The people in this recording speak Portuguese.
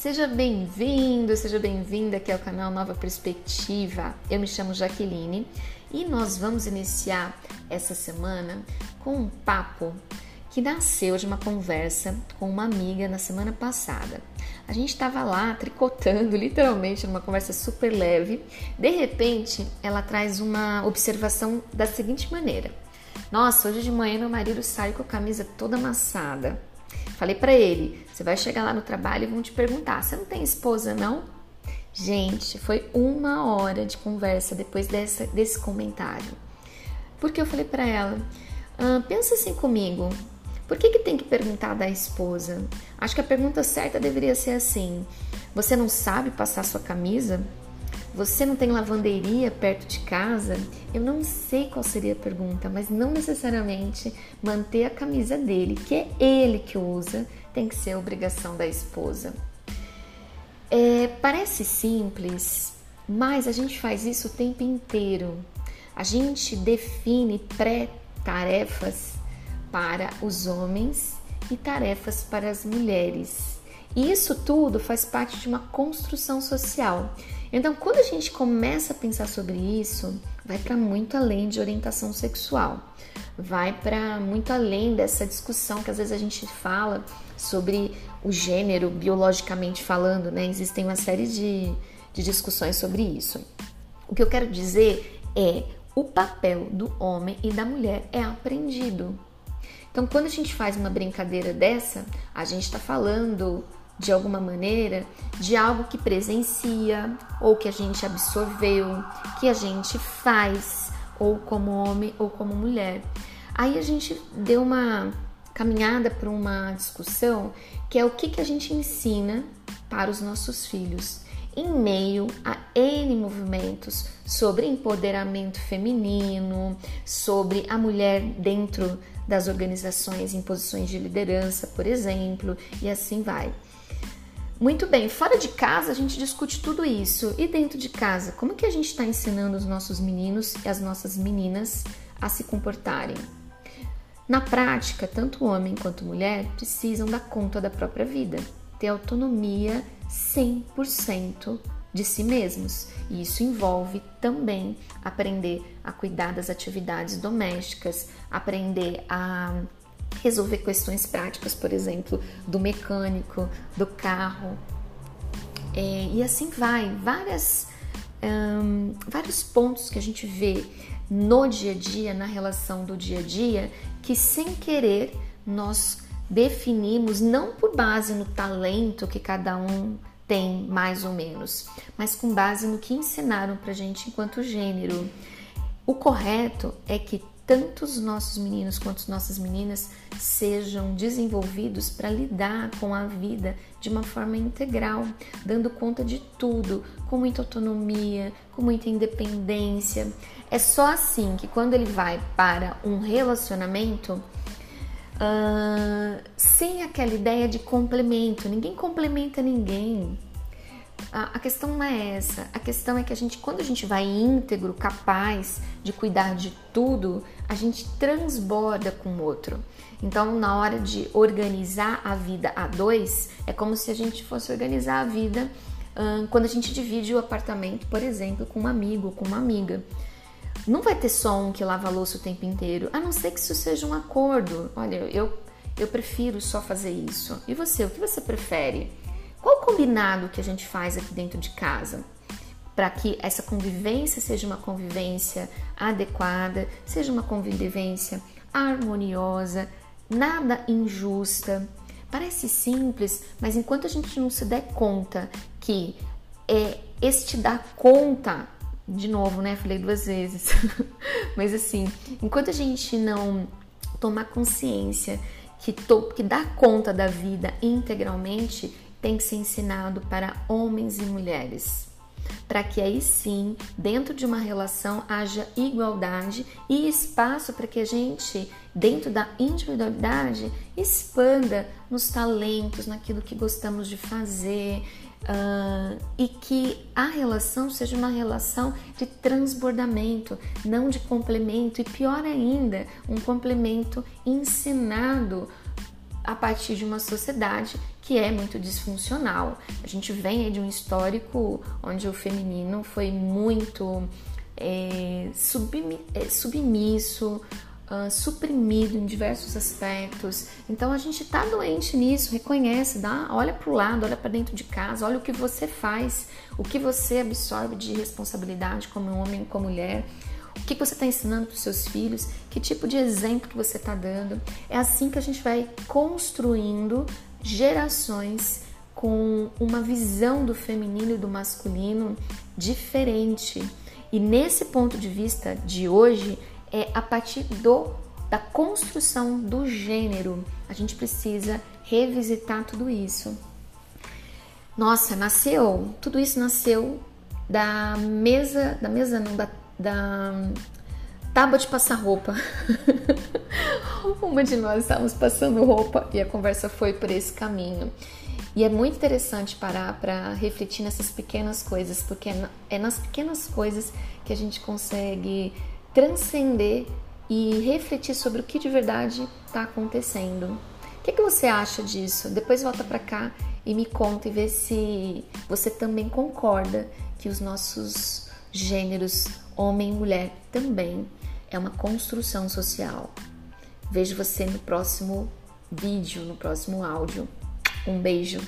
Seja bem-vindo, seja bem-vinda aqui ao canal Nova Perspectiva. Eu me chamo Jaqueline e nós vamos iniciar essa semana com um papo que nasceu de uma conversa com uma amiga na semana passada. A gente estava lá tricotando, literalmente, numa conversa super leve. De repente, ela traz uma observação da seguinte maneira: Nossa, hoje de manhã meu marido sai com a camisa toda amassada. Falei para ele: você vai chegar lá no trabalho e vão te perguntar: você não tem esposa, não? Gente, foi uma hora de conversa depois dessa, desse comentário. Porque eu falei para ela: ah, pensa assim comigo, por que, que tem que perguntar da esposa? Acho que a pergunta certa deveria ser assim: você não sabe passar sua camisa? Você não tem lavanderia perto de casa? Eu não sei qual seria a pergunta, mas não necessariamente manter a camisa dele, que é ele que usa, tem que ser obrigação da esposa. É, parece simples, mas a gente faz isso o tempo inteiro. A gente define pré-tarefas para os homens e tarefas para as mulheres. E isso tudo faz parte de uma construção social. Então, quando a gente começa a pensar sobre isso, vai para muito além de orientação sexual, vai para muito além dessa discussão que às vezes a gente fala sobre o gênero biologicamente falando, né? Existem uma série de, de discussões sobre isso. O que eu quero dizer é o papel do homem e da mulher é aprendido. Então, quando a gente faz uma brincadeira dessa, a gente está falando de alguma maneira de algo que presencia ou que a gente absorveu, que a gente faz, ou como homem ou como mulher. Aí a gente deu uma caminhada para uma discussão que é o que, que a gente ensina para os nossos filhos em meio a N movimentos sobre empoderamento feminino, sobre a mulher dentro das organizações em posições de liderança, por exemplo, e assim vai. Muito bem, fora de casa a gente discute tudo isso. E dentro de casa, como que a gente está ensinando os nossos meninos e as nossas meninas a se comportarem? Na prática, tanto homem quanto mulher precisam dar conta da própria vida, ter autonomia 100% de si mesmos. E isso envolve também aprender a cuidar das atividades domésticas, aprender a resolver questões práticas, por exemplo, do mecânico, do carro. É, e assim vai, várias, um, vários pontos que a gente vê no dia a dia, na relação do dia a dia, que sem querer nós definimos, não por base no talento que cada um tem, mais ou menos, mas com base no que ensinaram pra gente enquanto gênero. O correto é que tanto os nossos meninos quanto as nossas meninas sejam desenvolvidos para lidar com a vida de uma forma integral, dando conta de tudo, com muita autonomia, com muita independência. É só assim que quando ele vai para um relacionamento, uh, sem aquela ideia de complemento, ninguém complementa ninguém a, questão não é essa. A questão é que a gente, quando a gente vai íntegro, capaz de cuidar de tudo, a gente transborda com o outro. Então, na hora de organizar a vida a dois, é como se a gente fosse organizar a vida hum, quando a gente divide o apartamento, por exemplo, com um amigo, com uma amiga. Não vai ter só um que lava a louça o tempo inteiro, a não ser que isso seja um acordo. Olha, eu, eu prefiro só fazer isso. E você, o que você prefere? Qual o combinado que a gente faz aqui dentro de casa? Para que essa convivência seja uma convivência adequada, seja uma convivência harmoniosa, nada injusta. Parece simples, mas enquanto a gente não se der conta que é este dar conta, de novo, né? Falei duas vezes, mas assim, enquanto a gente não tomar consciência que, to, que dar conta da vida integralmente, tem que ser ensinado para homens e mulheres, para que aí sim, dentro de uma relação, haja igualdade e espaço para que a gente, dentro da individualidade, expanda nos talentos, naquilo que gostamos de fazer. Uh, e que a relação seja uma relação de transbordamento, não de complemento, e pior ainda, um complemento ensinado a partir de uma sociedade que é muito disfuncional. A gente vem de um histórico onde o feminino foi muito é, é submisso, uh, suprimido em diversos aspectos. Então a gente está doente nisso, reconhece, dá, olha para o lado, olha para dentro de casa, olha o que você faz, o que você absorve de responsabilidade como homem, como mulher. O que você está ensinando para os seus filhos? Que tipo de exemplo que você está dando? É assim que a gente vai construindo gerações com uma visão do feminino e do masculino diferente. E nesse ponto de vista de hoje, é a partir do da construção do gênero. A gente precisa revisitar tudo isso. Nossa, nasceu, tudo isso nasceu da mesa, da mesa não, da, da tábua de passar roupa. Uma de nós estávamos passando roupa e a conversa foi por esse caminho. E é muito interessante parar para refletir nessas pequenas coisas, porque é, é nas pequenas coisas que a gente consegue transcender e refletir sobre o que de verdade está acontecendo. O que, que, você acha disso? Depois volta para cá e me conta e vê se você também concorda que os nossos gêneros, homem e mulher, também é uma construção social. Vejo você no próximo vídeo, no próximo áudio. Um beijo.